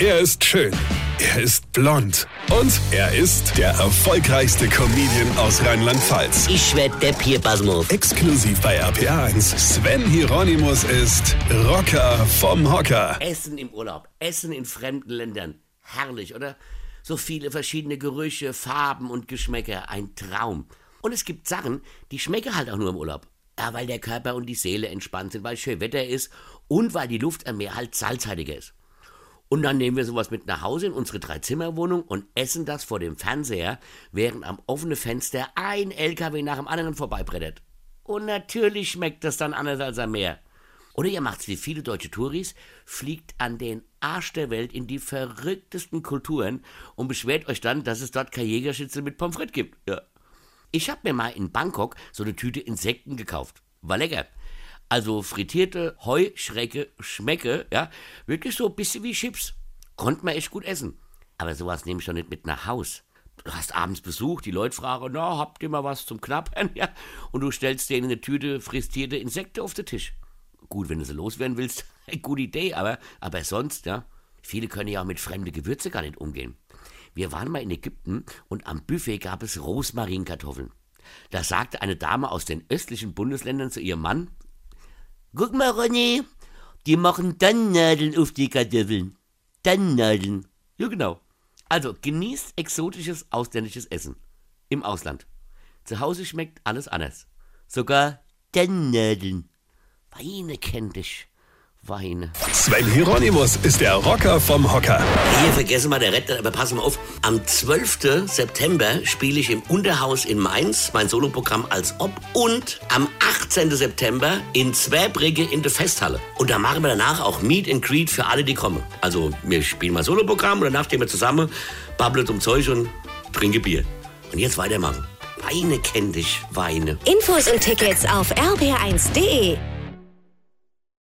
Er ist schön. Er ist blond. Und er ist der erfolgreichste Comedian aus Rheinland-Pfalz. Ich werd der Pierpasmus. Exklusiv bei RPA1. Sven Hieronymus ist Rocker vom Hocker. Essen im Urlaub, Essen in fremden Ländern. Herrlich, oder? So viele verschiedene Gerüche, Farben und Geschmäcker. Ein Traum. Und es gibt Sachen, die schmecken halt auch nur im Urlaub. Ja, weil der Körper und die Seele entspannt sind, weil schön Wetter ist und weil die Luft am Meer halt salzhaltiger ist. Und dann nehmen wir sowas mit nach Hause in unsere Dreizimmerwohnung und essen das vor dem Fernseher, während am offenen Fenster ein LKW nach dem anderen vorbeibrettert. Und natürlich schmeckt das dann anders als am Meer. Oder ihr macht's wie viele deutsche Touris, fliegt an den Arsch der Welt in die verrücktesten Kulturen und beschwert euch dann, dass es dort kein Jägerschütze mit Pommes frites gibt. Ja. Ich hab mir mal in Bangkok so eine Tüte Insekten gekauft. War lecker. Also frittierte Heuschrecke, Schmecke, ja, wirklich so ein bisschen wie Chips. Konnte man echt gut essen. Aber sowas nehme ich doch nicht mit nach Haus. Du hast abends Besuch, die Leute fragen, na, habt ihr mal was zum Knappern, ja? Und du stellst denen eine Tüte frittierte Insekten auf den Tisch. Gut, wenn du sie loswerden willst, gute Idee, aber, aber sonst, ja. Viele können ja auch mit fremden Gewürze gar nicht umgehen. Wir waren mal in Ägypten und am Buffet gab es Rosmarinkartoffeln. Da sagte eine Dame aus den östlichen Bundesländern zu ihrem Mann, Guck mal, Ronny, die machen Tannennadeln auf die Kartoffeln. Tannennadeln. Ja, genau. Also, genießt exotisches ausländisches Essen. Im Ausland. Zu Hause schmeckt alles anders. Sogar Tannennadeln. Weine kennt dich. Weine. Sven Hieronymus ist der Rocker vom Hocker. Hier vergessen wir der Retter, aber passen wir auf. Am 12. September spiele ich im Unterhaus in Mainz mein Soloprogramm als Ob und am 18. September in Zwerbrigge in der Festhalle. Und da machen wir danach auch Meet and Greet für alle, die kommen. Also wir spielen mal Soloprogramm und danach stehen wir zusammen, babbeln um Zeug und trinken Bier. Und jetzt weitermachen. Weine kennt dich, Weine. Infos und Tickets auf rb1.de.